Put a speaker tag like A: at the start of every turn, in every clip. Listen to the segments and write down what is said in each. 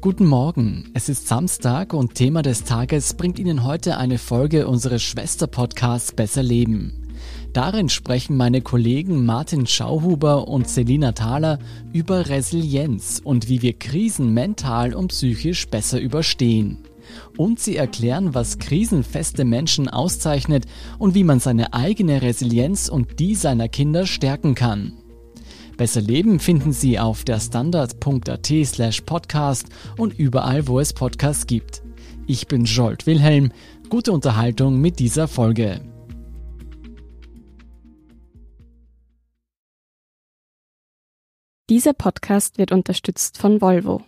A: Guten Morgen, es ist Samstag und Thema des Tages bringt Ihnen heute eine Folge unseres Schwesterpodcasts Besser Leben. Darin sprechen meine Kollegen Martin Schauhuber und Selina Thaler über Resilienz und wie wir Krisen mental und psychisch besser überstehen. Und sie erklären, was krisenfeste Menschen auszeichnet und wie man seine eigene Resilienz und die seiner Kinder stärken kann. Besser Leben finden Sie auf der standard.at slash podcast und überall, wo es Podcasts gibt. Ich bin Jolt Wilhelm. Gute Unterhaltung mit dieser Folge.
B: Dieser Podcast wird unterstützt von Volvo.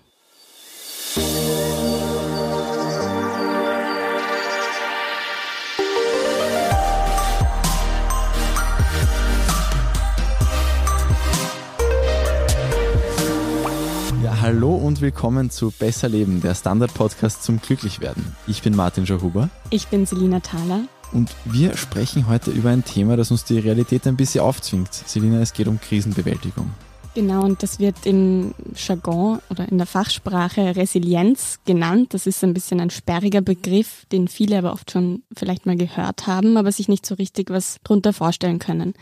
C: Hallo und willkommen zu Besser Leben, der Standard-Podcast zum Glücklichwerden. Ich bin Martin Schauhuber.
B: Ich bin Selina Thaler.
C: Und wir sprechen heute über ein Thema, das uns die Realität ein bisschen aufzwingt. Selina, es geht um Krisenbewältigung.
B: Genau, und das wird im Jargon oder in der Fachsprache Resilienz genannt. Das ist ein bisschen ein sperriger Begriff, den viele aber oft schon vielleicht mal gehört haben, aber sich nicht so richtig was drunter vorstellen können.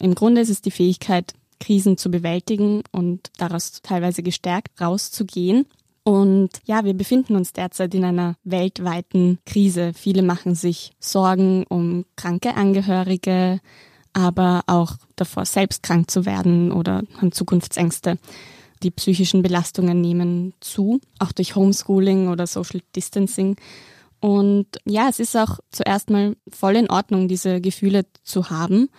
B: Im Grunde ist es die Fähigkeit, Krisen zu bewältigen und daraus teilweise gestärkt rauszugehen. Und ja, wir befinden uns derzeit in einer weltweiten Krise. Viele machen sich Sorgen um kranke Angehörige, aber auch davor, selbst krank zu werden oder haben Zukunftsängste. Die psychischen Belastungen nehmen zu, auch durch Homeschooling oder Social Distancing. Und ja, es ist auch zuerst mal voll in Ordnung, diese Gefühle zu haben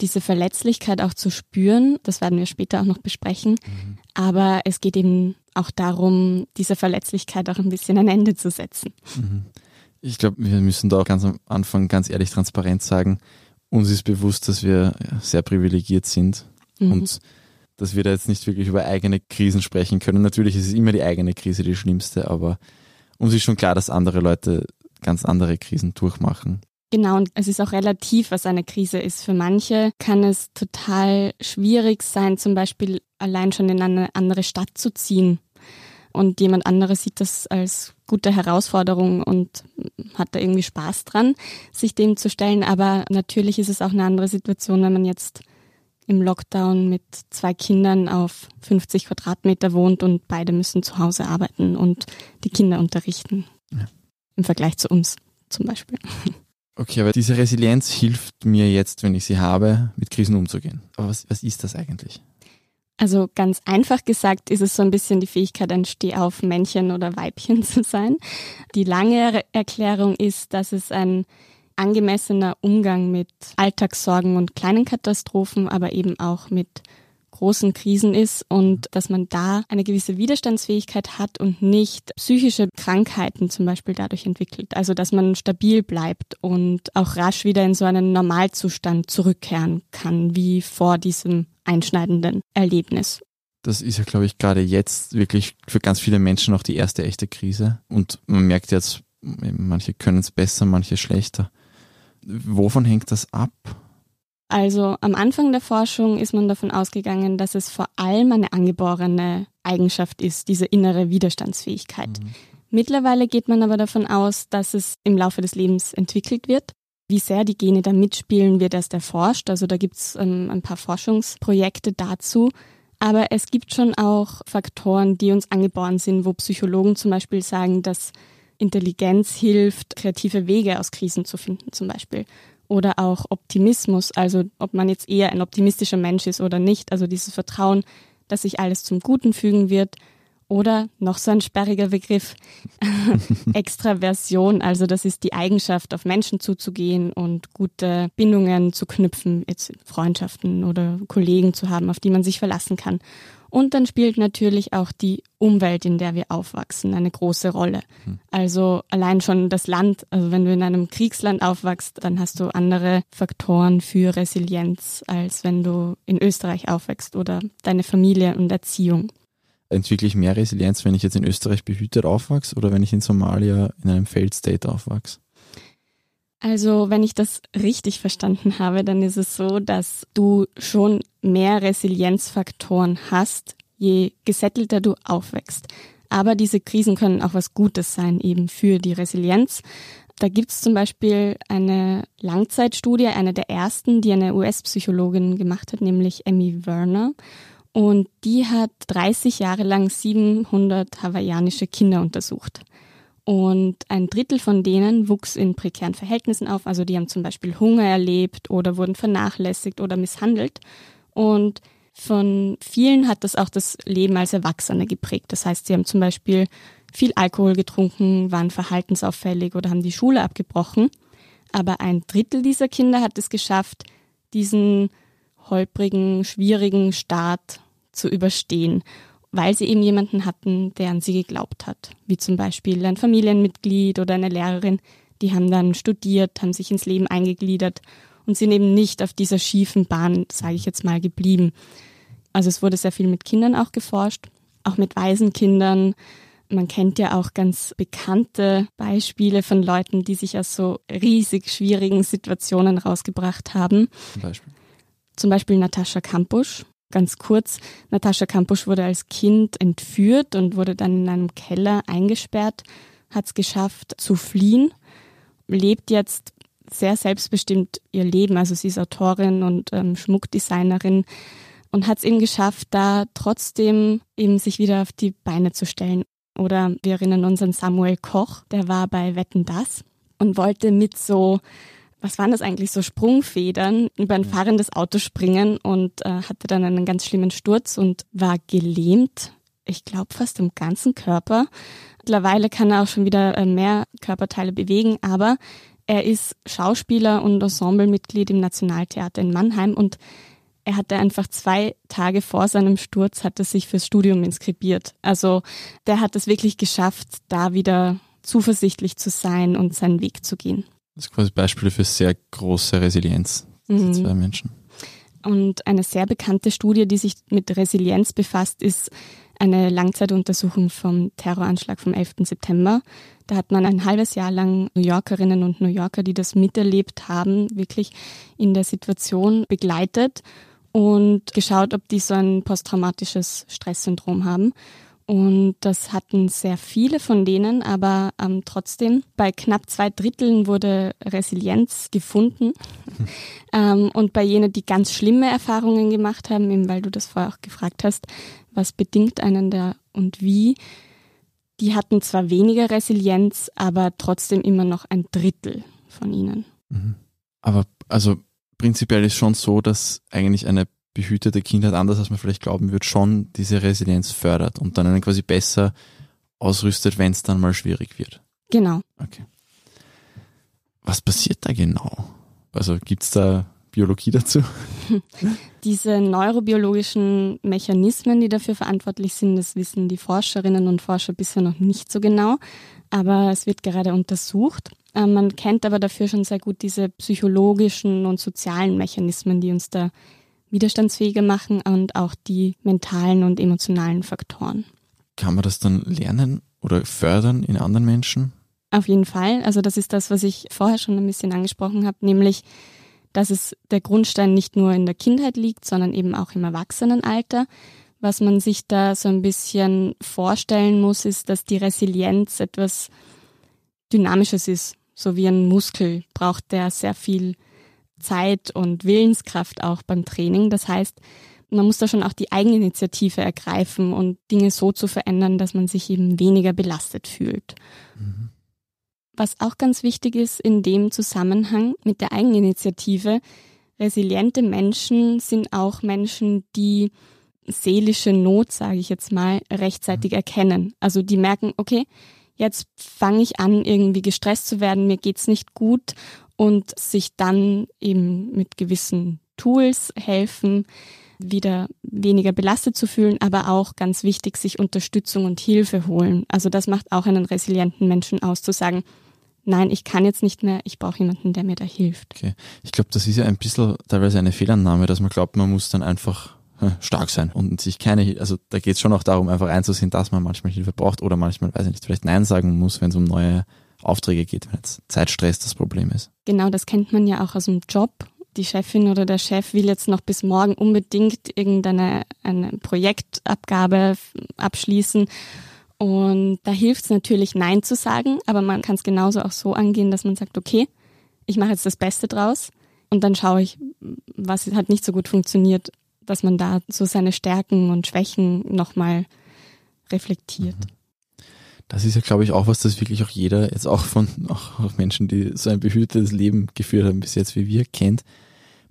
B: diese Verletzlichkeit auch zu spüren. Das werden wir später auch noch besprechen. Mhm. Aber es geht eben auch darum, dieser Verletzlichkeit auch ein bisschen ein Ende zu setzen.
C: Mhm. Ich glaube, wir müssen da auch ganz am Anfang ganz ehrlich transparent sagen, uns ist bewusst, dass wir sehr privilegiert sind mhm. und dass wir da jetzt nicht wirklich über eigene Krisen sprechen können. Natürlich ist es immer die eigene Krise die schlimmste, aber uns ist schon klar, dass andere Leute ganz andere Krisen durchmachen.
B: Genau, und es ist auch relativ, was eine Krise ist. Für manche kann es total schwierig sein, zum Beispiel allein schon in eine andere Stadt zu ziehen. Und jemand anderes sieht das als gute Herausforderung und hat da irgendwie Spaß dran, sich dem zu stellen. Aber natürlich ist es auch eine andere Situation, wenn man jetzt im Lockdown mit zwei Kindern auf 50 Quadratmeter wohnt und beide müssen zu Hause arbeiten und die Kinder unterrichten. Ja. Im Vergleich zu uns zum Beispiel.
C: Okay, aber diese Resilienz hilft mir jetzt, wenn ich sie habe, mit Krisen umzugehen. Aber was, was ist das eigentlich?
B: Also ganz einfach gesagt ist es so ein bisschen die Fähigkeit, ein Stehauf-Männchen oder Weibchen zu sein. Die lange Erklärung ist, dass es ein angemessener Umgang mit Alltagssorgen und kleinen Katastrophen, aber eben auch mit großen Krisen ist und dass man da eine gewisse Widerstandsfähigkeit hat und nicht psychische Krankheiten zum Beispiel dadurch entwickelt. Also dass man stabil bleibt und auch rasch wieder in so einen Normalzustand zurückkehren kann, wie vor diesem einschneidenden Erlebnis.
C: Das ist ja, glaube ich, gerade jetzt wirklich für ganz viele Menschen auch die erste echte Krise. Und man merkt jetzt, manche können es besser, manche schlechter. Wovon hängt das ab?
B: Also am Anfang der Forschung ist man davon ausgegangen, dass es vor allem eine angeborene Eigenschaft ist, diese innere Widerstandsfähigkeit. Mhm. Mittlerweile geht man aber davon aus, dass es im Laufe des Lebens entwickelt wird. Wie sehr die Gene da mitspielen, wird erst erforscht. Also da gibt es ähm, ein paar Forschungsprojekte dazu. Aber es gibt schon auch Faktoren, die uns angeboren sind, wo Psychologen zum Beispiel sagen, dass Intelligenz hilft, kreative Wege aus Krisen zu finden zum Beispiel oder auch Optimismus, also ob man jetzt eher ein optimistischer Mensch ist oder nicht, also dieses Vertrauen, dass sich alles zum Guten fügen wird oder noch so ein sperriger Begriff, Extraversion, also das ist die Eigenschaft, auf Menschen zuzugehen und gute Bindungen zu knüpfen, jetzt Freundschaften oder Kollegen zu haben, auf die man sich verlassen kann. Und dann spielt natürlich auch die Umwelt, in der wir aufwachsen, eine große Rolle. Hm. Also allein schon das Land, also wenn du in einem Kriegsland aufwachst, dann hast du andere Faktoren für Resilienz, als wenn du in Österreich aufwächst oder deine Familie und Erziehung.
C: Entwickle ich mehr Resilienz, wenn ich jetzt in Österreich behütet aufwachse oder wenn ich in Somalia in einem Failed State aufwachse?
B: Also, wenn ich das richtig verstanden habe, dann ist es so, dass du schon mehr Resilienzfaktoren hast, je gesettelter du aufwächst. Aber diese Krisen können auch was Gutes sein, eben für die Resilienz. Da gibt es zum Beispiel eine Langzeitstudie, eine der ersten, die eine US-Psychologin gemacht hat, nämlich Emmy Werner. Und die hat 30 Jahre lang 700 hawaiianische Kinder untersucht. Und ein Drittel von denen wuchs in prekären Verhältnissen auf. Also die haben zum Beispiel Hunger erlebt oder wurden vernachlässigt oder misshandelt. Und von vielen hat das auch das Leben als Erwachsene geprägt. Das heißt, sie haben zum Beispiel viel Alkohol getrunken, waren verhaltensauffällig oder haben die Schule abgebrochen. Aber ein Drittel dieser Kinder hat es geschafft, diesen holprigen, schwierigen Start zu überstehen, weil sie eben jemanden hatten, der an sie geglaubt hat. Wie zum Beispiel ein Familienmitglied oder eine Lehrerin, die haben dann studiert, haben sich ins Leben eingegliedert und sind eben nicht auf dieser schiefen Bahn, sage ich jetzt mal, geblieben. Also es wurde sehr viel mit Kindern auch geforscht, auch mit Waisenkindern. Man kennt ja auch ganz bekannte Beispiele von Leuten, die sich aus so riesig schwierigen Situationen rausgebracht haben. Zum Beispiel? Zum Beispiel Natascha Kampusch. Ganz kurz, Natascha Kampusch wurde als Kind entführt und wurde dann in einem Keller eingesperrt, hat es geschafft zu fliehen, lebt jetzt sehr selbstbestimmt ihr Leben. Also sie ist Autorin und ähm, Schmuckdesignerin, und hat es eben geschafft, da trotzdem eben sich wieder auf die Beine zu stellen. Oder wir erinnern uns an Samuel Koch, der war bei Wetten Das und wollte mit so, was waren das eigentlich, so Sprungfedern über ein fahrendes Auto springen und äh, hatte dann einen ganz schlimmen Sturz und war gelähmt, ich glaube fast im ganzen Körper. Mittlerweile kann er auch schon wieder äh, mehr Körperteile bewegen, aber er ist Schauspieler und Ensemblemitglied im Nationaltheater in Mannheim und er hatte einfach zwei Tage vor seinem Sturz, hatte sich fürs Studium inskribiert. Also der hat es wirklich geschafft, da wieder zuversichtlich zu sein und seinen Weg zu gehen.
C: Das ist quasi Beispiele für sehr große Resilienz, diese mhm. zwei Menschen.
B: Und eine sehr bekannte Studie, die sich mit Resilienz befasst, ist eine Langzeituntersuchung vom Terroranschlag vom 11. September. Da hat man ein halbes Jahr lang New Yorkerinnen und New Yorker, die das miterlebt haben, wirklich in der Situation begleitet und geschaut, ob die so ein posttraumatisches Stresssyndrom haben. Und das hatten sehr viele von denen, aber ähm, trotzdem, bei knapp zwei Dritteln wurde Resilienz gefunden. ähm, und bei jenen, die ganz schlimme Erfahrungen gemacht haben, eben weil du das vorher auch gefragt hast, was bedingt einen da und wie, die hatten zwar weniger Resilienz, aber trotzdem immer noch ein Drittel von ihnen.
C: Mhm. Aber also prinzipiell ist schon so, dass eigentlich eine behütete Kindheit, anders als man vielleicht glauben wird, schon diese Resilienz fördert und dann einen quasi besser ausrüstet, wenn es dann mal schwierig wird.
B: Genau.
C: Okay. Was passiert da genau? Also gibt es da Biologie dazu?
B: Diese neurobiologischen Mechanismen, die dafür verantwortlich sind, das wissen die Forscherinnen und Forscher bisher noch nicht so genau, aber es wird gerade untersucht. Ähm, man kennt aber dafür schon sehr gut diese psychologischen und sozialen Mechanismen, die uns da widerstandsfähiger machen und auch die mentalen und emotionalen Faktoren.
C: Kann man das dann lernen oder fördern in anderen Menschen?
B: Auf jeden Fall. Also das ist das, was ich vorher schon ein bisschen angesprochen habe, nämlich, dass es der Grundstein nicht nur in der Kindheit liegt, sondern eben auch im Erwachsenenalter. Was man sich da so ein bisschen vorstellen muss, ist, dass die Resilienz etwas Dynamisches ist. So wie ein Muskel braucht der sehr viel Zeit und Willenskraft auch beim Training. Das heißt, man muss da schon auch die Eigeninitiative ergreifen und Dinge so zu verändern, dass man sich eben weniger belastet fühlt. Mhm. Was auch ganz wichtig ist in dem Zusammenhang mit der Eigeninitiative, resiliente Menschen sind auch Menschen, die seelische Not, sage ich jetzt mal, rechtzeitig mhm. erkennen. Also die merken, okay, jetzt fange ich an, irgendwie gestresst zu werden, mir geht's nicht gut und sich dann eben mit gewissen Tools helfen, wieder weniger belastet zu fühlen, aber auch ganz wichtig, sich Unterstützung und Hilfe holen. Also das macht auch einen resilienten Menschen aus, zu sagen, nein, ich kann jetzt nicht mehr, ich brauche jemanden, der mir da hilft.
C: Okay. Ich glaube, das ist ja ein bisschen teilweise eine Fehlannahme, dass man glaubt, man muss dann einfach stark sein und sich keine, also da geht es schon auch darum, einfach einzusehen, dass man manchmal Hilfe braucht oder manchmal, weiß ich nicht, vielleicht Nein sagen muss, wenn es um neue Aufträge geht, wenn jetzt Zeitstress das Problem ist.
B: Genau, das kennt man ja auch aus dem Job. Die Chefin oder der Chef will jetzt noch bis morgen unbedingt irgendeine eine Projektabgabe abschließen Und da hilft es natürlich, Nein zu sagen, aber man kann es genauso auch so angehen, dass man sagt, okay, ich mache jetzt das Beste draus und dann schaue ich, was hat nicht so gut funktioniert, dass man da so seine Stärken und Schwächen nochmal reflektiert. Mhm.
C: Das ist ja, glaube ich, auch was, das wirklich auch jeder, jetzt auch von auch Menschen, die so ein behütetes Leben geführt haben bis jetzt wie wir, kennt.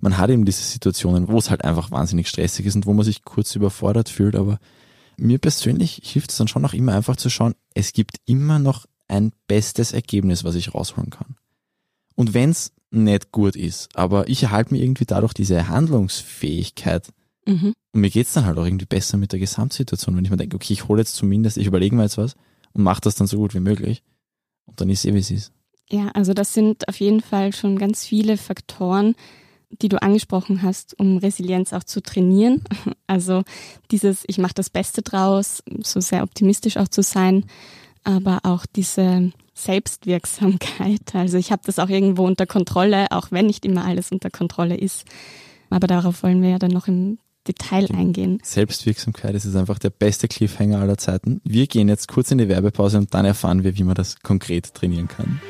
C: Man hat eben diese Situationen, wo es halt einfach wahnsinnig stressig ist und wo man sich kurz überfordert fühlt, aber mir persönlich hilft es dann schon auch immer einfach zu schauen, es gibt immer noch ein bestes Ergebnis, was ich rausholen kann. Und wenn es nicht gut ist, aber ich erhalte mir irgendwie dadurch diese Handlungsfähigkeit, mhm. und mir geht's dann halt auch irgendwie besser mit der Gesamtsituation, wenn ich mir denke, okay, ich hole jetzt zumindest, ich überlege mir jetzt was und mache das dann so gut wie möglich. Und dann ist eh, wie es ist.
B: Ja, also das sind auf jeden Fall schon ganz viele Faktoren, die du angesprochen hast, um Resilienz auch zu trainieren. Also dieses, ich mache das Beste draus, so sehr optimistisch auch zu sein, aber auch diese Selbstwirksamkeit. Also ich habe das auch irgendwo unter Kontrolle, auch wenn nicht immer alles unter Kontrolle ist. Aber darauf wollen wir ja dann noch im Detail eingehen.
C: Selbstwirksamkeit ist einfach der beste Cliffhanger aller Zeiten. Wir gehen jetzt kurz in die Werbepause und dann erfahren wir, wie man das konkret trainieren kann.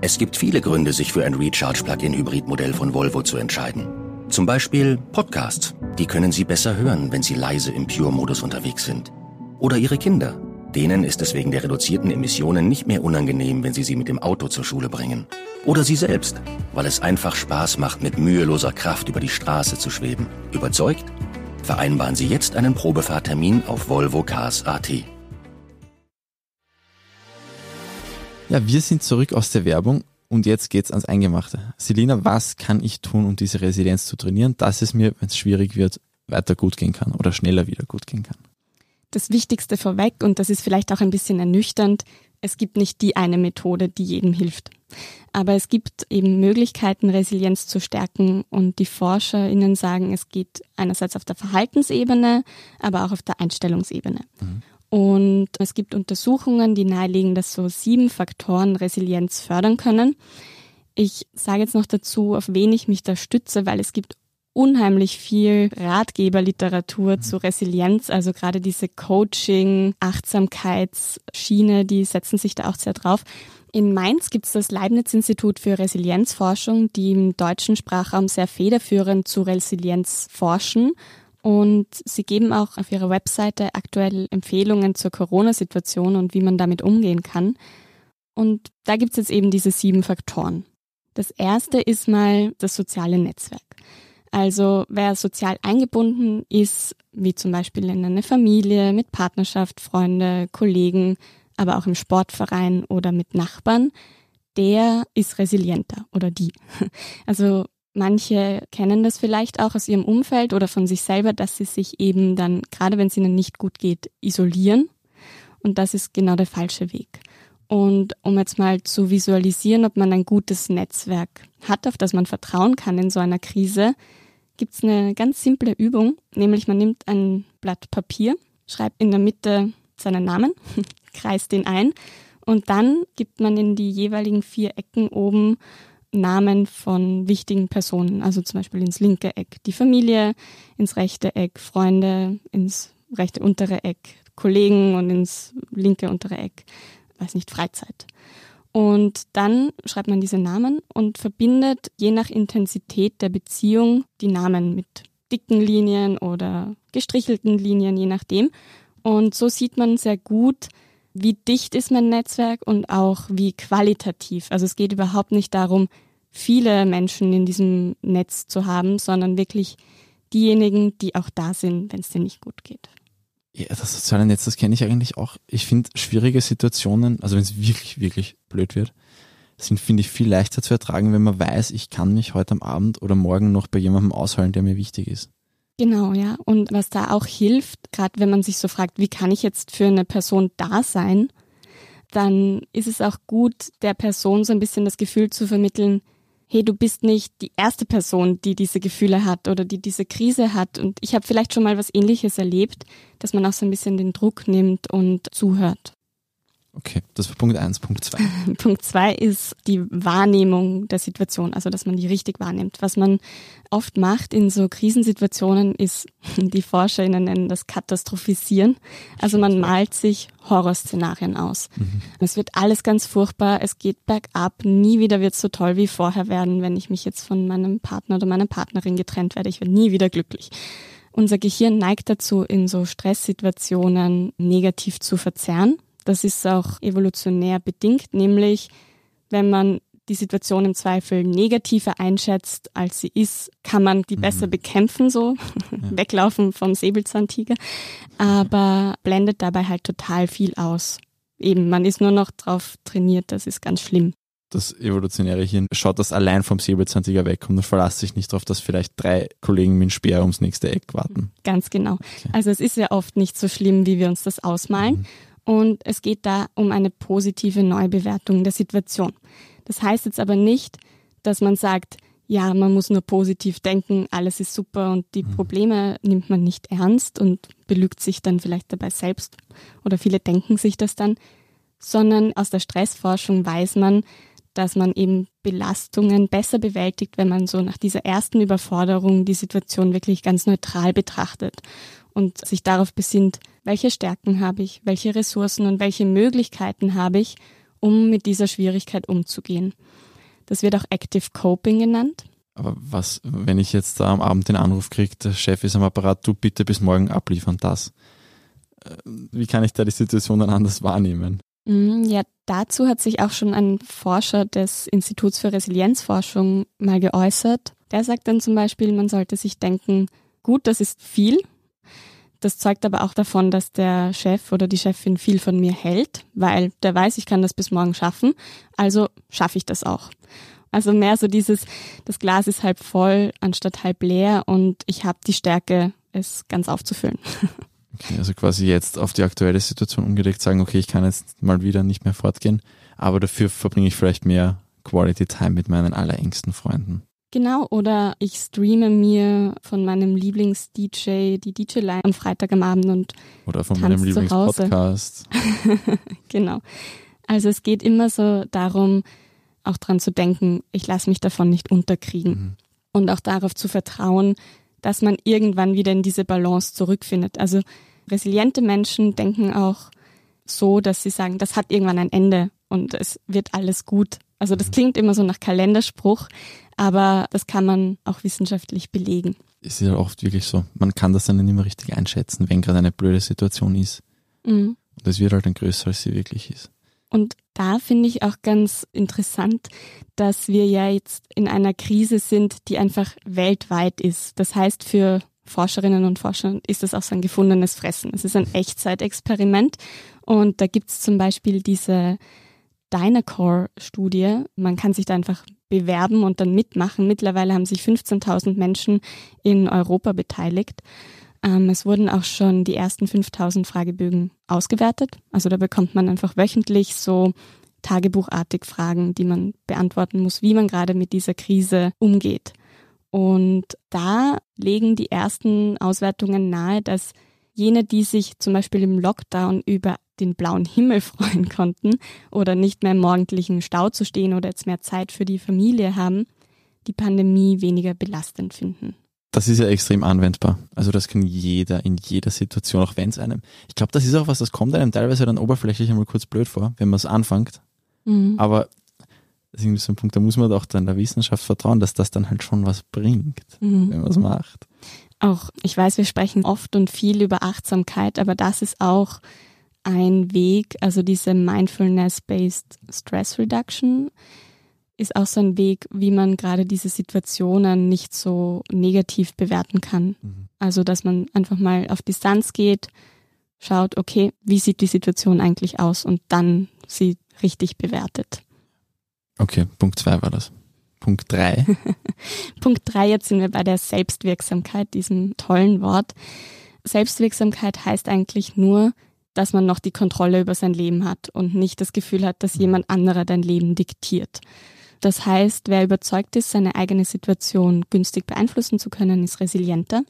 D: Es gibt viele Gründe, sich für ein Recharge-Plug-in-Hybrid-Modell von Volvo zu entscheiden. Zum Beispiel Podcasts. Die können Sie besser hören, wenn Sie leise im Pure-Modus unterwegs sind. Oder Ihre Kinder. Denen ist es wegen der reduzierten Emissionen nicht mehr unangenehm, wenn Sie sie mit dem Auto zur Schule bringen. Oder Sie selbst, weil es einfach Spaß macht, mit müheloser Kraft über die Straße zu schweben. Überzeugt? Vereinbaren Sie jetzt einen Probefahrtermin auf Volvo Cars AT.
C: Ja, wir sind zurück aus der Werbung und jetzt geht's ans Eingemachte. Selina, was kann ich tun, um diese Resilienz zu trainieren, dass es mir, wenn es schwierig wird, weiter gut gehen kann oder schneller wieder gut gehen kann?
B: Das Wichtigste vorweg, und das ist vielleicht auch ein bisschen ernüchternd, es gibt nicht die eine Methode, die jedem hilft. Aber es gibt eben Möglichkeiten, Resilienz zu stärken und die ForscherInnen sagen, es geht einerseits auf der Verhaltensebene, aber auch auf der Einstellungsebene. Mhm. Und es gibt Untersuchungen, die nahelegen, dass so sieben Faktoren Resilienz fördern können. Ich sage jetzt noch dazu, auf wen ich mich da stütze, weil es gibt unheimlich viel Ratgeberliteratur zu Resilienz, also gerade diese Coaching, Achtsamkeitsschiene, die setzen sich da auch sehr drauf. In Mainz gibt es das Leibniz-Institut für Resilienzforschung, die im deutschen Sprachraum sehr federführend zu Resilienz forschen und sie geben auch auf ihrer Webseite aktuell Empfehlungen zur Corona-Situation und wie man damit umgehen kann. Und da gibt es jetzt eben diese sieben Faktoren. Das erste ist mal das soziale Netzwerk. Also wer sozial eingebunden ist, wie zum Beispiel in eine Familie, mit Partnerschaft, Freunde, Kollegen, aber auch im Sportverein oder mit Nachbarn, der ist resilienter oder die. Also Manche kennen das vielleicht auch aus ihrem Umfeld oder von sich selber, dass sie sich eben dann, gerade wenn es ihnen nicht gut geht, isolieren. Und das ist genau der falsche Weg. Und um jetzt mal zu visualisieren, ob man ein gutes Netzwerk hat, auf das man vertrauen kann in so einer Krise, gibt es eine ganz simple Übung, nämlich man nimmt ein Blatt Papier, schreibt in der Mitte seinen Namen, kreist den ein und dann gibt man in die jeweiligen vier Ecken oben Namen von wichtigen Personen, also zum Beispiel ins linke Eck die Familie, ins rechte Eck Freunde, ins rechte untere Eck Kollegen und ins linke untere Eck, weiß nicht, Freizeit. Und dann schreibt man diese Namen und verbindet je nach Intensität der Beziehung die Namen mit dicken Linien oder gestrichelten Linien, je nachdem. Und so sieht man sehr gut, wie dicht ist mein Netzwerk und auch wie qualitativ. Also es geht überhaupt nicht darum, viele Menschen in diesem Netz zu haben, sondern wirklich diejenigen, die auch da sind, wenn es dir nicht gut geht.
C: Ja, das soziale Netz, das kenne ich eigentlich auch. Ich finde schwierige Situationen, also wenn es wirklich, wirklich blöd wird, sind, finde ich, viel leichter zu ertragen, wenn man weiß, ich kann mich heute am Abend oder morgen noch bei jemandem ausholen, der mir wichtig ist.
B: Genau, ja. Und was da auch hilft, gerade wenn man sich so fragt, wie kann ich jetzt für eine Person da sein, dann ist es auch gut, der Person so ein bisschen das Gefühl zu vermitteln, hey, du bist nicht die erste Person, die diese Gefühle hat oder die diese Krise hat. Und ich habe vielleicht schon mal was ähnliches erlebt, dass man auch so ein bisschen den Druck nimmt und zuhört.
C: Okay, das war Punkt eins. Punkt zwei.
B: Punkt zwei ist die Wahrnehmung der Situation, also dass man die richtig wahrnimmt. Was man oft macht in so Krisensituationen ist, die ForscherInnen nennen das Katastrophisieren. Also man malt sich Horrorszenarien aus. Mhm. Es wird alles ganz furchtbar, es geht bergab, nie wieder wird es so toll wie vorher werden, wenn ich mich jetzt von meinem Partner oder meiner Partnerin getrennt werde. Ich werde nie wieder glücklich. Unser Gehirn neigt dazu, in so Stresssituationen negativ zu verzerren das ist auch evolutionär bedingt, nämlich wenn man die Situation im Zweifel negativer einschätzt, als sie ist, kann man die besser mhm. bekämpfen, so ja. weglaufen vom Säbelzahntiger, aber blendet dabei halt total viel aus. Eben, man ist nur noch drauf trainiert, das ist ganz schlimm.
C: Das evolutionäre Hirn schaut das allein vom Säbelzahntiger weg und verlässt sich nicht darauf, dass vielleicht drei Kollegen mit dem Speer ums nächste Eck warten.
B: Ganz genau. Okay. Also es ist ja oft nicht so schlimm, wie wir uns das ausmalen. Mhm. Und es geht da um eine positive Neubewertung der Situation. Das heißt jetzt aber nicht, dass man sagt, ja, man muss nur positiv denken, alles ist super und die mhm. Probleme nimmt man nicht ernst und belügt sich dann vielleicht dabei selbst oder viele denken sich das dann, sondern aus der Stressforschung weiß man, dass man eben Belastungen besser bewältigt, wenn man so nach dieser ersten Überforderung die Situation wirklich ganz neutral betrachtet und sich darauf besinnt, welche Stärken habe ich, welche Ressourcen und welche Möglichkeiten habe ich, um mit dieser Schwierigkeit umzugehen. Das wird auch Active Coping genannt.
C: Aber was, wenn ich jetzt da am Abend den Anruf kriege, der Chef ist am Apparat, du bitte bis morgen abliefern das. Äh, wie kann ich da die Situation dann anders wahrnehmen?
B: Mm, ja, dazu hat sich auch schon ein Forscher des Instituts für Resilienzforschung mal geäußert. Der sagt dann zum Beispiel, man sollte sich denken, gut, das ist viel, das zeugt aber auch davon, dass der Chef oder die Chefin viel von mir hält, weil der weiß, ich kann das bis morgen schaffen, also schaffe ich das auch. Also mehr so dieses, das Glas ist halb voll anstatt halb leer und ich habe die Stärke, es ganz aufzufüllen.
C: Okay, also quasi jetzt auf die aktuelle Situation umgelegt sagen, okay, ich kann jetzt mal wieder nicht mehr fortgehen, aber dafür verbringe ich vielleicht mehr Quality Time mit meinen allerengsten Freunden.
B: Genau, oder ich streame mir von meinem Lieblings-DJ die DJ-Line am Freitag am Abend und
C: Oder von meinem Lieblings-Podcast.
B: genau. Also es geht immer so darum, auch dran zu denken, ich lasse mich davon nicht unterkriegen. Mhm. Und auch darauf zu vertrauen, dass man irgendwann wieder in diese Balance zurückfindet. Also resiliente Menschen denken auch so, dass sie sagen, das hat irgendwann ein Ende und es wird alles gut. Also das mhm. klingt immer so nach Kalenderspruch, aber das kann man auch wissenschaftlich belegen.
C: Es ist ja oft wirklich so, man kann das dann nicht mehr richtig einschätzen, wenn gerade eine blöde Situation ist. Mhm. Und es wird halt dann größer, als sie wirklich ist.
B: Und da finde ich auch ganz interessant, dass wir ja jetzt in einer Krise sind, die einfach weltweit ist. Das heißt, für Forscherinnen und Forscher ist das auch so ein gefundenes Fressen. Es ist ein Echtzeitexperiment und da gibt es zum Beispiel diese Dynacore-Studie. Man kann sich da einfach bewerben und dann mitmachen. Mittlerweile haben sich 15.000 Menschen in Europa beteiligt. Ähm, es wurden auch schon die ersten 5.000 Fragebögen ausgewertet. Also da bekommt man einfach wöchentlich so tagebuchartig Fragen, die man beantworten muss, wie man gerade mit dieser Krise umgeht. Und da legen die ersten Auswertungen nahe, dass jene, die sich zum Beispiel im Lockdown über den blauen Himmel freuen konnten oder nicht mehr im morgendlichen Stau zu stehen oder jetzt mehr Zeit für die Familie haben, die Pandemie weniger belastend finden.
C: Das ist ja extrem anwendbar. Also das kann jeder in jeder Situation, auch wenn es einem. Ich glaube, das ist auch was, das kommt einem teilweise dann oberflächlich einmal kurz blöd vor, wenn man es anfängt. Mhm. Aber das ist irgendwie so ein Punkt, da muss man auch dann der Wissenschaft vertrauen, dass das dann halt schon was bringt, mhm. wenn man es macht.
B: Auch, ich weiß, wir sprechen oft und viel über Achtsamkeit, aber das ist auch ein Weg, also diese Mindfulness-Based Stress Reduction ist auch so ein Weg, wie man gerade diese Situationen nicht so negativ bewerten kann. Mhm. Also, dass man einfach mal auf Distanz geht, schaut, okay, wie sieht die Situation eigentlich aus und dann sie richtig bewertet.
C: Okay, Punkt zwei war das. Punkt drei.
B: Punkt drei, jetzt sind wir bei der Selbstwirksamkeit, diesem tollen Wort. Selbstwirksamkeit heißt eigentlich nur, dass man noch die Kontrolle über sein Leben hat und nicht das Gefühl hat, dass jemand anderer dein Leben diktiert. Das heißt, wer überzeugt ist, seine eigene Situation günstig beeinflussen zu können, ist resilienter.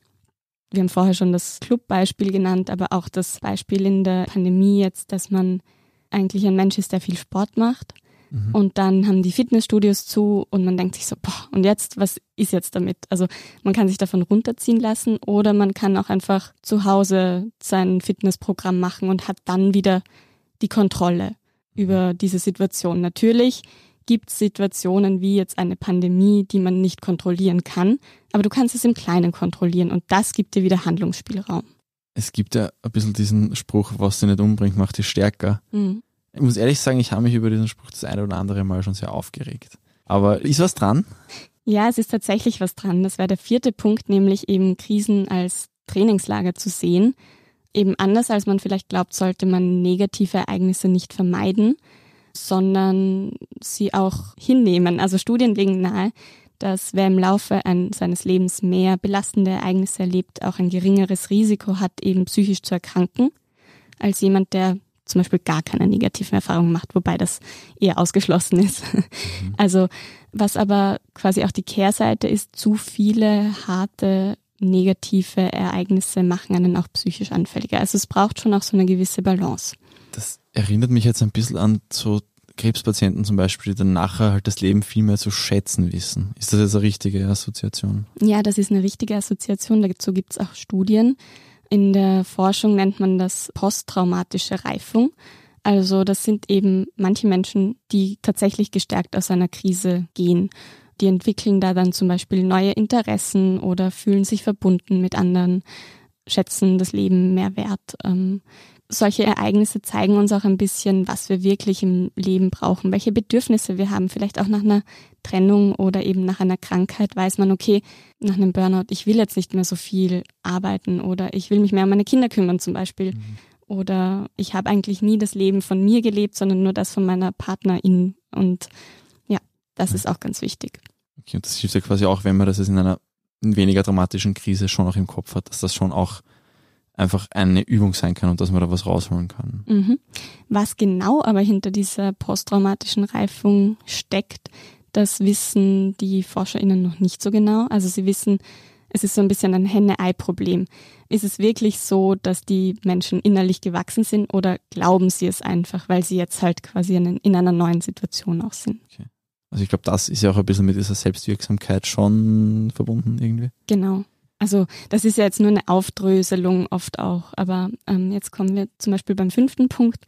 B: Wir haben vorher schon das Clubbeispiel genannt, aber auch das Beispiel in der Pandemie jetzt, dass man eigentlich ein Mensch ist, der viel Sport macht. Mhm. Und dann haben die Fitnessstudios zu und man denkt sich so, boah, und jetzt, was ist jetzt damit? Also man kann sich davon runterziehen lassen oder man kann auch einfach zu Hause sein Fitnessprogramm machen und hat dann wieder die Kontrolle mhm. über diese Situation. Natürlich gibt es Situationen wie jetzt eine Pandemie, die man nicht kontrollieren kann, aber du kannst es im Kleinen kontrollieren und das gibt dir wieder Handlungsspielraum.
C: Es gibt ja ein bisschen diesen Spruch, was dich nicht umbringt, macht dich stärker. Mhm. Ich muss ehrlich sagen, ich habe mich über diesen Spruch das eine oder andere Mal schon sehr aufgeregt. Aber ist was dran?
B: Ja, es ist tatsächlich was dran. Das wäre der vierte Punkt, nämlich eben Krisen als Trainingslager zu sehen. Eben anders als man vielleicht glaubt, sollte man negative Ereignisse nicht vermeiden, sondern sie auch hinnehmen. Also Studien legen nahe, dass wer im Laufe ein, seines Lebens mehr belastende Ereignisse erlebt, auch ein geringeres Risiko hat, eben psychisch zu erkranken, als jemand, der zum Beispiel gar keine negativen Erfahrungen macht, wobei das eher ausgeschlossen ist. Mhm. Also was aber quasi auch die Kehrseite ist, zu viele harte negative Ereignisse machen einen auch psychisch anfälliger. Also es braucht schon auch so eine gewisse Balance.
C: Das erinnert mich jetzt ein bisschen an so Krebspatienten zum Beispiel, die dann nachher halt das Leben viel mehr zu schätzen wissen. Ist das jetzt eine richtige Assoziation?
B: Ja, das ist eine richtige Assoziation. Dazu gibt es auch Studien. In der Forschung nennt man das posttraumatische Reifung. Also das sind eben manche Menschen, die tatsächlich gestärkt aus einer Krise gehen. Die entwickeln da dann zum Beispiel neue Interessen oder fühlen sich verbunden mit anderen, schätzen das Leben mehr wert. Ähm, solche Ereignisse zeigen uns auch ein bisschen, was wir wirklich im Leben brauchen, welche Bedürfnisse wir haben. Vielleicht auch nach einer Trennung oder eben nach einer Krankheit weiß man, okay, nach einem Burnout, ich will jetzt nicht mehr so viel arbeiten oder ich will mich mehr um meine Kinder kümmern zum Beispiel. Mhm. Oder ich habe eigentlich nie das Leben von mir gelebt, sondern nur das von meiner Partnerin. Und ja, das ist auch ganz wichtig.
C: Okay, und das hilft ja quasi auch, wenn man das in einer weniger dramatischen Krise schon auch im Kopf hat, dass das schon auch einfach eine Übung sein kann und dass man da was rausholen kann.
B: Mhm. Was genau aber hinter dieser posttraumatischen Reifung steckt, das wissen die ForscherInnen noch nicht so genau. Also sie wissen, es ist so ein bisschen ein Henne-Ei-Problem. Ist es wirklich so, dass die Menschen innerlich gewachsen sind oder glauben sie es einfach, weil sie jetzt halt quasi in, einer neuen Situation auch sind? Okay.
C: Also ich glaube, das ist ja auch ein bisschen mit dieser Selbstwirksamkeit schon verbunden irgendwie.
B: Genau. Also das ist ja jetzt nur eine Aufdröselung oft auch, aber ähm, jetzt kommen wir zum Beispiel beim fünften Punkt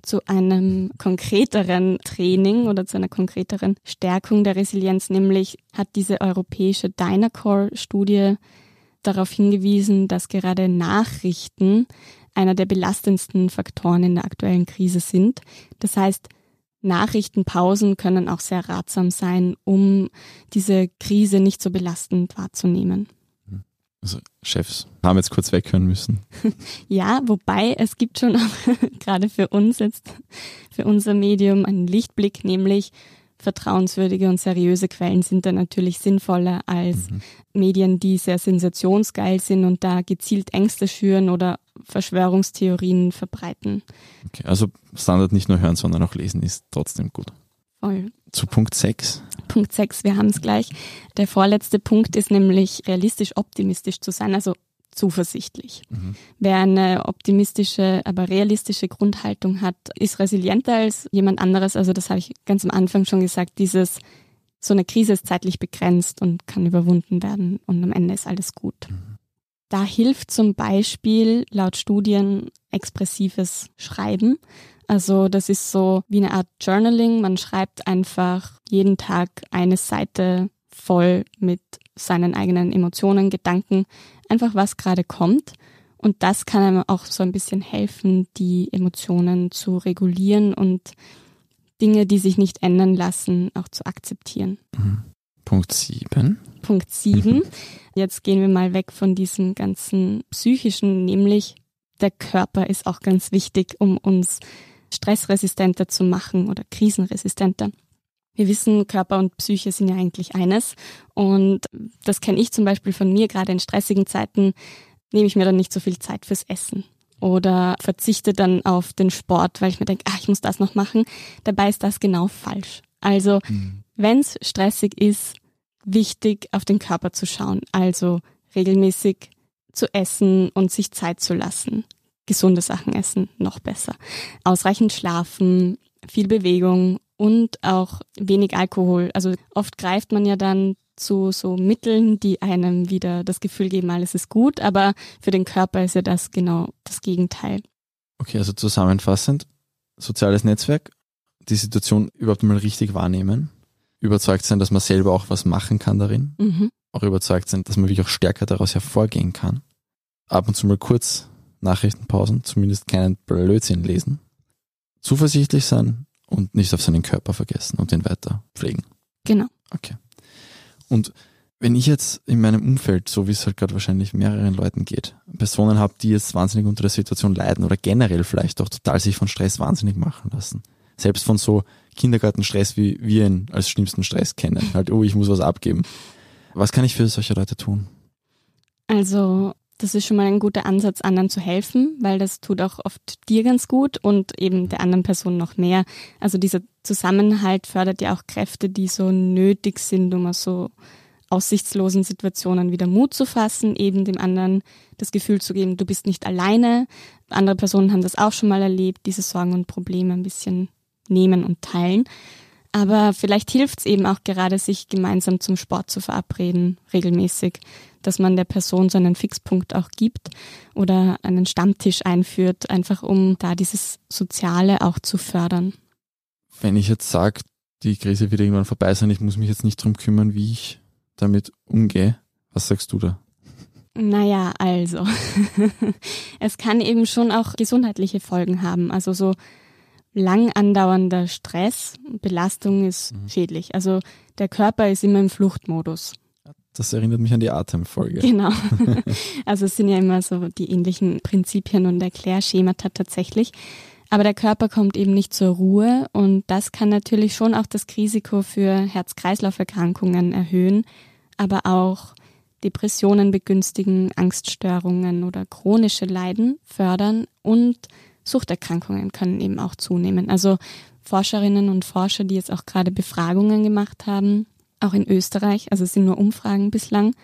B: zu einem konkreteren Training oder zu einer konkreteren Stärkung der Resilienz, nämlich hat diese europäische Dynacore-Studie darauf hingewiesen, dass gerade Nachrichten einer der belastendsten Faktoren in der aktuellen Krise sind. Das heißt, Nachrichtenpausen können auch sehr ratsam sein, um diese Krise nicht so belastend wahrzunehmen.
C: Also Chefs haben jetzt kurz weghören müssen.
B: Ja, wobei es gibt schon auch gerade für uns jetzt, für unser Medium einen Lichtblick, nämlich vertrauenswürdige und seriöse Quellen sind da natürlich sinnvoller als mhm. Medien, die sehr sensationsgeil sind und da gezielt Ängste schüren oder Verschwörungstheorien verbreiten.
C: Okay, also Standard nicht nur hören, sondern auch lesen ist trotzdem gut.
B: Voll.
C: Zu Punkt 6.
B: Punkt 6, wir haben es gleich. Der vorletzte Punkt ist nämlich realistisch optimistisch zu sein, also zuversichtlich. Mhm. Wer eine optimistische, aber realistische Grundhaltung hat, ist resilienter als jemand anderes. Also das habe ich ganz am Anfang schon gesagt, dieses so eine Krise ist zeitlich begrenzt und kann überwunden werden und am Ende ist alles gut. Mhm. Da hilft zum Beispiel laut Studien expressives Schreiben. Also das ist so wie eine Art Journaling. Man schreibt einfach jeden Tag eine Seite voll mit seinen eigenen Emotionen, Gedanken, einfach was gerade kommt. Und das kann einem auch so ein bisschen helfen, die Emotionen zu regulieren und Dinge, die sich nicht ändern lassen, auch zu akzeptieren.
C: Mhm. Punkt 7.
B: Punkt 7. Jetzt gehen wir mal weg von diesem ganzen psychischen, nämlich der Körper ist auch ganz wichtig, um uns stressresistenter zu machen oder krisenresistenter. Wir wissen, Körper und Psyche sind ja eigentlich eines. Und das kenne ich zum Beispiel von mir, gerade in stressigen Zeiten nehme ich mir dann nicht so viel Zeit fürs Essen oder verzichte dann auf den Sport, weil ich mir denke, ach, ich muss das noch machen. Dabei ist das genau falsch. Also, mhm. wenn es stressig ist, wichtig auf den Körper zu schauen. Also regelmäßig zu essen und sich Zeit zu lassen gesunde Sachen essen, noch besser. Ausreichend schlafen, viel Bewegung und auch wenig Alkohol. Also oft greift man ja dann zu so Mitteln, die einem wieder das Gefühl geben, alles ist gut, aber für den Körper ist ja das genau das Gegenteil.
C: Okay, also zusammenfassend, soziales Netzwerk, die Situation überhaupt mal richtig wahrnehmen, überzeugt sein, dass man selber auch was machen kann darin, mhm. auch überzeugt sein, dass man wirklich auch stärker daraus hervorgehen kann, ab und zu mal kurz Nachrichtenpausen, zumindest keinen Blödsinn lesen, zuversichtlich sein und nicht auf seinen Körper vergessen und den weiter pflegen.
B: Genau.
C: Okay. Und wenn ich jetzt in meinem Umfeld, so wie es halt gerade wahrscheinlich mehreren Leuten geht, Personen habe, die jetzt wahnsinnig unter der Situation leiden oder generell vielleicht auch total sich von Stress wahnsinnig machen lassen. Selbst von so Kindergartenstress, wie wir ihn als schlimmsten Stress kennen. Halt, oh, ich muss was abgeben. Was kann ich für solche Leute tun?
B: Also, das ist schon mal ein guter Ansatz, anderen zu helfen, weil das tut auch oft dir ganz gut und eben der anderen Person noch mehr. Also dieser Zusammenhalt fördert ja auch Kräfte, die so nötig sind, um aus so aussichtslosen Situationen wieder Mut zu fassen, eben dem anderen das Gefühl zu geben, du bist nicht alleine. Andere Personen haben das auch schon mal erlebt, diese Sorgen und Probleme ein bisschen nehmen und teilen. Aber vielleicht hilft es eben auch gerade, sich gemeinsam zum Sport zu verabreden, regelmäßig, dass man der Person so einen Fixpunkt auch gibt oder einen Stammtisch einführt, einfach um da dieses Soziale auch zu fördern
C: wenn ich jetzt sage, die Krise wird irgendwann vorbei sein, ich muss mich jetzt nicht drum kümmern, wie ich damit umgehe, was sagst du da?
B: Naja, also, es kann eben schon auch gesundheitliche Folgen haben. Also so lang andauernder Stress, Belastung ist mhm. schädlich. Also der Körper ist immer im Fluchtmodus.
C: Das erinnert mich an die Atemfolge.
B: Genau. Also es sind ja immer so die ähnlichen Prinzipien und Erklärschemata tatsächlich. Aber der Körper kommt eben nicht zur Ruhe und das kann natürlich schon auch das Risiko für Herz-Kreislauf-Erkrankungen erhöhen, aber auch Depressionen begünstigen, Angststörungen oder chronische Leiden fördern und Suchterkrankungen können eben auch zunehmen. Also Forscherinnen und Forscher, die jetzt auch gerade Befragungen gemacht haben, auch in Österreich, also es sind nur Umfragen bislang,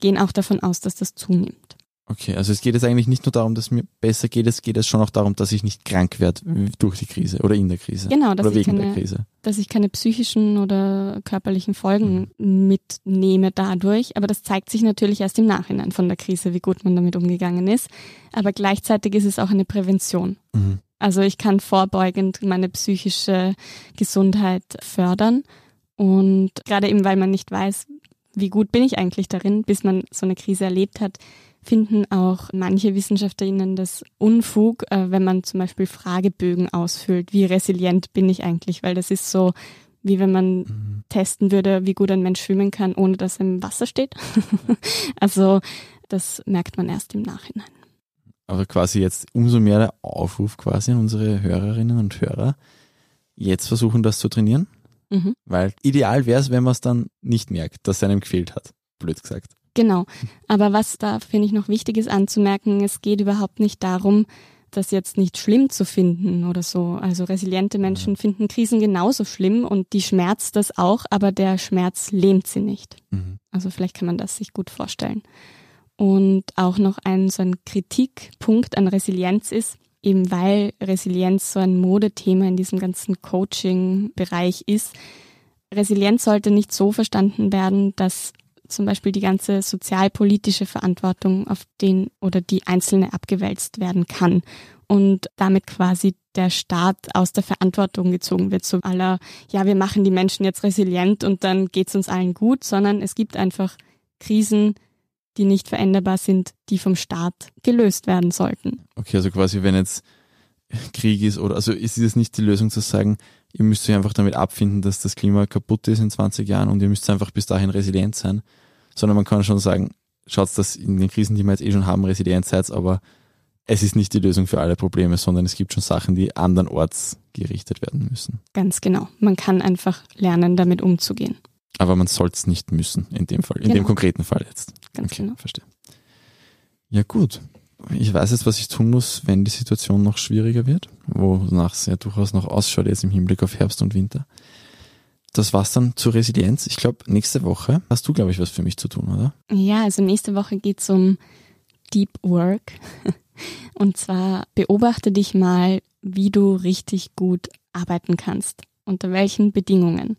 B: gehen auch davon aus, dass das zunimmt.
C: Okay, also es geht jetzt eigentlich nicht nur darum, dass mir besser geht, es geht jetzt schon auch darum, dass ich nicht krank werde durch die Krise oder in der Krise.
B: Genau, dass,
C: oder
B: ich, keine, dass ich keine psychischen oder körperlichen Folgen mhm. mitnehme dadurch. Aber das zeigt sich natürlich erst im Nachhinein von der Krise, wie gut man damit umgegangen ist. Aber gleichzeitig ist es auch eine Prävention. Mhm. Also ich kann vorbeugend meine psychische Gesundheit fördern. Und gerade eben, weil man nicht weiß, wie gut bin ich eigentlich darin, bis man so eine Krise erlebt hat, finden auch manche WissenschaftlerInnen das Unfug, äh, wenn man zum Beispiel Fragebögen ausfüllt. Wie resilient bin ich eigentlich? Weil das ist so, wie wenn man mhm. testen würde, wie gut ein Mensch schwimmen kann, ohne dass er im Wasser steht. also das merkt man erst im Nachhinein.
C: Aber quasi jetzt umso mehr der Aufruf quasi an unsere Hörerinnen und Hörer, jetzt versuchen das zu trainieren. Mhm. Weil ideal wäre es, wenn man es dann nicht merkt, dass es einem gefehlt hat. Blöd gesagt.
B: Genau. Aber was da finde ich noch wichtig ist anzumerken, es geht überhaupt nicht darum, das jetzt nicht schlimm zu finden oder so. Also resiliente Menschen finden Krisen genauso schlimm und die schmerzt das auch, aber der Schmerz lähmt sie nicht. Mhm. Also vielleicht kann man das sich gut vorstellen. Und auch noch ein so ein Kritikpunkt an Resilienz ist, eben weil Resilienz so ein Modethema in diesem ganzen Coaching-Bereich ist. Resilienz sollte nicht so verstanden werden, dass zum Beispiel die ganze sozialpolitische Verantwortung auf den oder die Einzelne abgewälzt werden kann und damit quasi der Staat aus der Verantwortung gezogen wird, so aller, ja, wir machen die Menschen jetzt resilient und dann geht's uns allen gut, sondern es gibt einfach Krisen, die nicht veränderbar sind, die vom Staat gelöst werden sollten.
C: Okay, also quasi, wenn jetzt Krieg ist oder, also ist es nicht die Lösung zu sagen, ihr müsst euch einfach damit abfinden, dass das Klima kaputt ist in 20 Jahren und ihr müsst einfach bis dahin resilient sein, sondern man kann schon sagen, schaut, dass in den Krisen, die wir jetzt eh schon haben, resilient seid, aber es ist nicht die Lösung für alle Probleme, sondern es gibt schon Sachen, die andernorts gerichtet werden müssen.
B: Ganz genau. Man kann einfach lernen, damit umzugehen.
C: Aber man soll es nicht müssen, in dem Fall, in genau. dem konkreten Fall jetzt.
B: Ganz okay, genau.
C: Verstehe. Ja, gut ich weiß jetzt, was ich tun muss, wenn die Situation noch schwieriger wird, wonach es ja durchaus noch ausschaut jetzt im Hinblick auf Herbst und Winter. Das war's dann zur Resilienz. Ich glaube, nächste Woche hast du, glaube ich, was für mich zu tun, oder?
B: Ja, also nächste Woche geht's um Deep Work. Und zwar beobachte dich mal, wie du richtig gut arbeiten kannst. Unter welchen Bedingungen.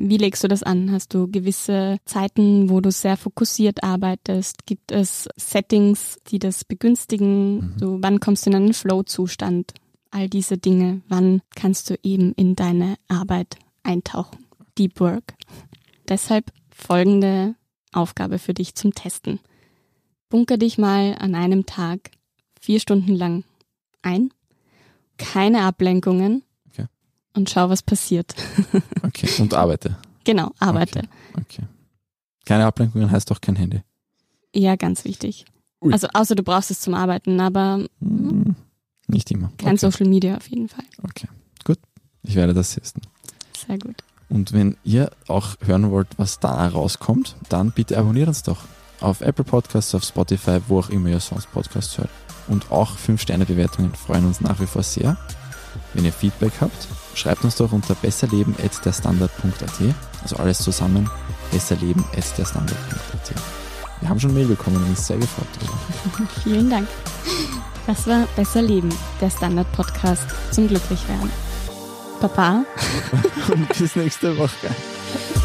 B: Wie legst du das an? Hast du gewisse Zeiten, wo du sehr fokussiert arbeitest? Gibt es Settings, die das begünstigen? Mhm. So, wann kommst du in einen Flow-Zustand? All diese Dinge. Wann kannst du eben in deine Arbeit eintauchen? Deep Work. Deshalb folgende Aufgabe für dich zum Testen. Bunker dich mal an einem Tag vier Stunden lang ein. Keine Ablenkungen. Und schau, was passiert.
C: okay. Und arbeite.
B: Genau, arbeite.
C: Okay. okay. Keine Ablenkungen heißt auch kein Handy.
B: Ja, ganz wichtig. Ui. Also außer du brauchst es zum Arbeiten, aber
C: hm, nicht immer.
B: Kein okay. Social Media auf jeden Fall.
C: Okay, gut. Ich werde das testen.
B: Sehr gut.
C: Und wenn ihr auch hören wollt, was da rauskommt, dann bitte abonniert uns doch auf Apple Podcasts, auf Spotify, wo auch immer ihr sonst Podcasts hört. Und auch 5-Sterne-Bewertungen freuen uns nach wie vor sehr. Wenn ihr Feedback habt, schreibt uns doch unter besserleben.derstandard.at. Also alles zusammen, besserleben.derstandard.at. Wir haben schon Mail bekommen und uns sehr gefreut
B: darüber. Vielen Dank. Das war Besser Leben, der Standard-Podcast zum Glücklichwerden. Papa.
C: Und bis nächste Woche.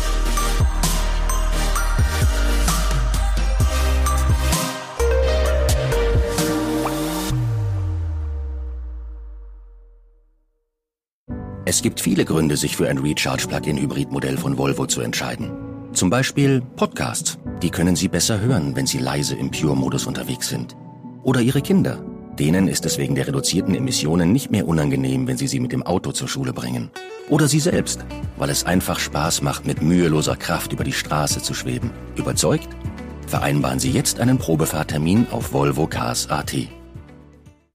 D: Es gibt viele Gründe, sich für ein Recharge-Plug-in-Hybrid-Modell von Volvo zu entscheiden. Zum Beispiel Podcasts. Die können Sie besser hören, wenn Sie leise im Pure-Modus unterwegs sind. Oder Ihre Kinder. Denen ist es wegen der reduzierten Emissionen nicht mehr unangenehm, wenn Sie sie mit dem Auto zur Schule bringen. Oder Sie selbst, weil es einfach Spaß macht, mit müheloser Kraft über die Straße zu schweben. Überzeugt? Vereinbaren Sie jetzt einen Probefahrtermin auf Volvo Cars AT.